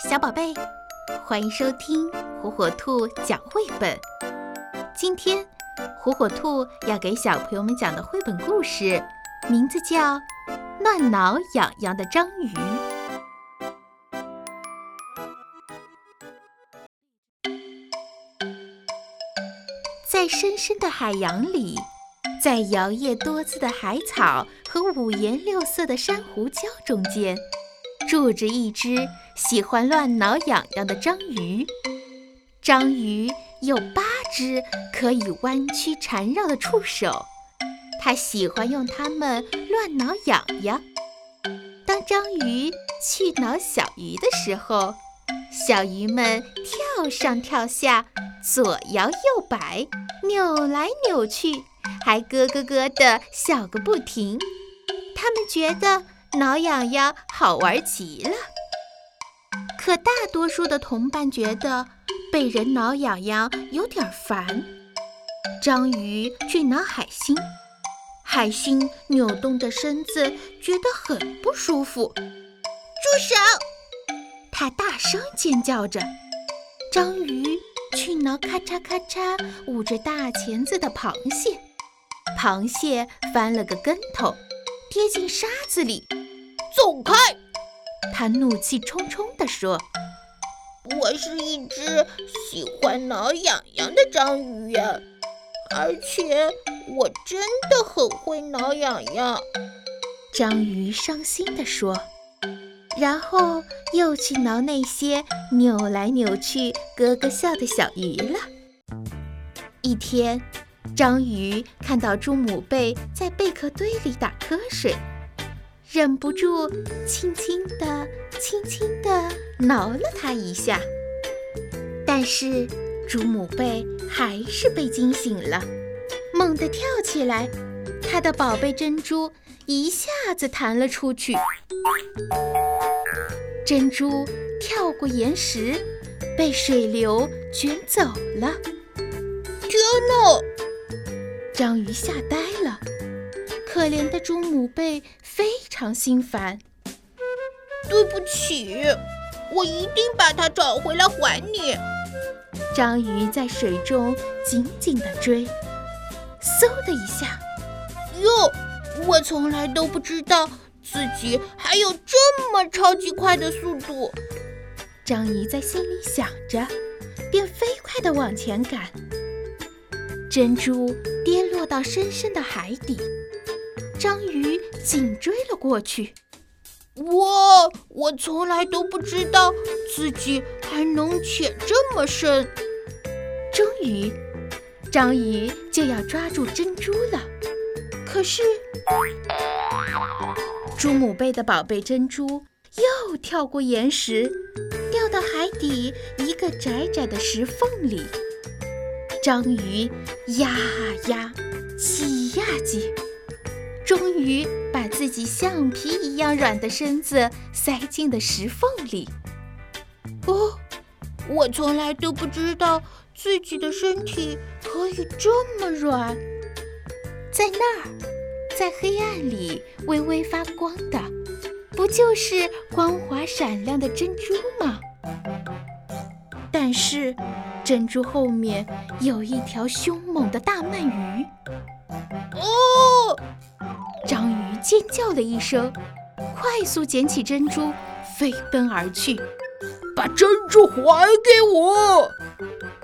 小宝贝，欢迎收听火火兔讲绘本。今天，火火兔要给小朋友们讲的绘本故事，名字叫《乱挠痒痒的章鱼》。在深深的海洋里，在摇曳多姿的海草和五颜六色的珊瑚礁中间。住着一只喜欢乱挠痒痒的章鱼。章鱼有八只可以弯曲缠绕的触手，它喜欢用它们乱挠痒痒。当章鱼去挠小鱼的时候，小鱼们跳上跳下，左摇右摆，扭来扭去，还咯咯咯地笑个不停。它们觉得。挠痒痒好玩极了，可大多数的同伴觉得被人挠痒痒有点烦。章鱼去挠海星，海星扭动着身子，觉得很不舒服。住手！它大声尖叫着。章鱼去挠咔嚓咔嚓捂着大钳子的螃蟹，螃蟹翻了个跟头，跌进沙子里。走开！他怒气冲冲地说：“我是一只喜欢挠痒痒的章鱼呀，而且我真的很会挠痒痒。”章鱼伤心地说，然后又去挠那些扭来扭去、咯咯笑的小鱼了。一天，章鱼看到猪母贝在贝壳堆里打瞌睡。忍不住，轻轻地、轻轻地挠了它一下，但是猪母贝还是被惊醒了，猛地跳起来，它的宝贝珍珠一下子弹了出去，珍珠跳过岩石，被水流卷走了。天哪！章鱼吓呆了。可怜的猪母贝非常心烦。对不起，我一定把它找回来还你。章鱼在水中紧紧地追，嗖的一下，哟！我从来都不知道自己还有这么超级快的速度。章鱼在心里想着，便飞快地往前赶。珍珠跌落到深深的海底。章鱼紧追了过去。哇我从来都不知道自己还能潜这么深。终于，章鱼就要抓住珍珠了。可是，朱母贝的宝贝珍珠又跳过岩石，掉到海底一个窄窄的石缝里。章鱼压啊压，挤呀挤。终于把自己橡皮一样软的身子塞进了石缝里。哦，我从来都不知道自己的身体可以这么软。在那儿，在黑暗里微微发光的，不就是光滑闪亮的珍珠吗？但是，珍珠后面有一条凶猛的大鳗鱼。哦！尖叫了一声，快速捡起珍珠，飞奔而去。把珍珠还给我！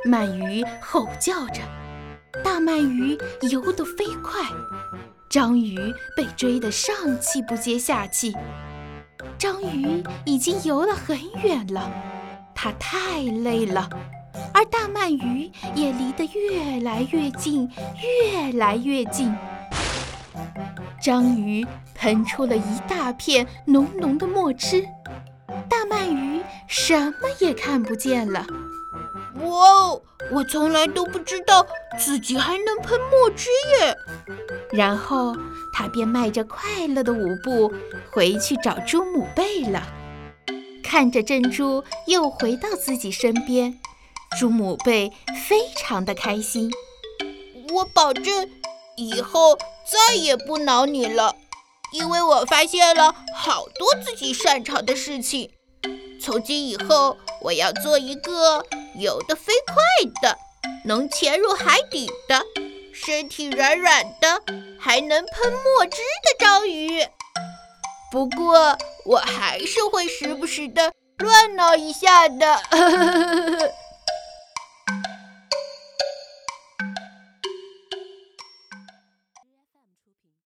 鳗鱼吼叫着。大鳗鱼游得飞快，章鱼被追得上气不接下气。章鱼已经游了很远了，它太累了，而大鳗鱼也离得越来越近，越来越近。章鱼喷出了一大片浓浓的墨汁，大鳗鱼什么也看不见了。哇哦！我从来都不知道自己还能喷墨汁耶。然后他便迈着快乐的舞步回去找朱母贝了。看着珍珠又回到自己身边，朱母贝非常的开心。我保证，以后。再也不挠你了，因为我发现了好多自己擅长的事情。从今以后，我要做一个游得飞快的，能潜入海底的，身体软软的，还能喷墨汁的章鱼。不过，我还是会时不时的乱挠一下的。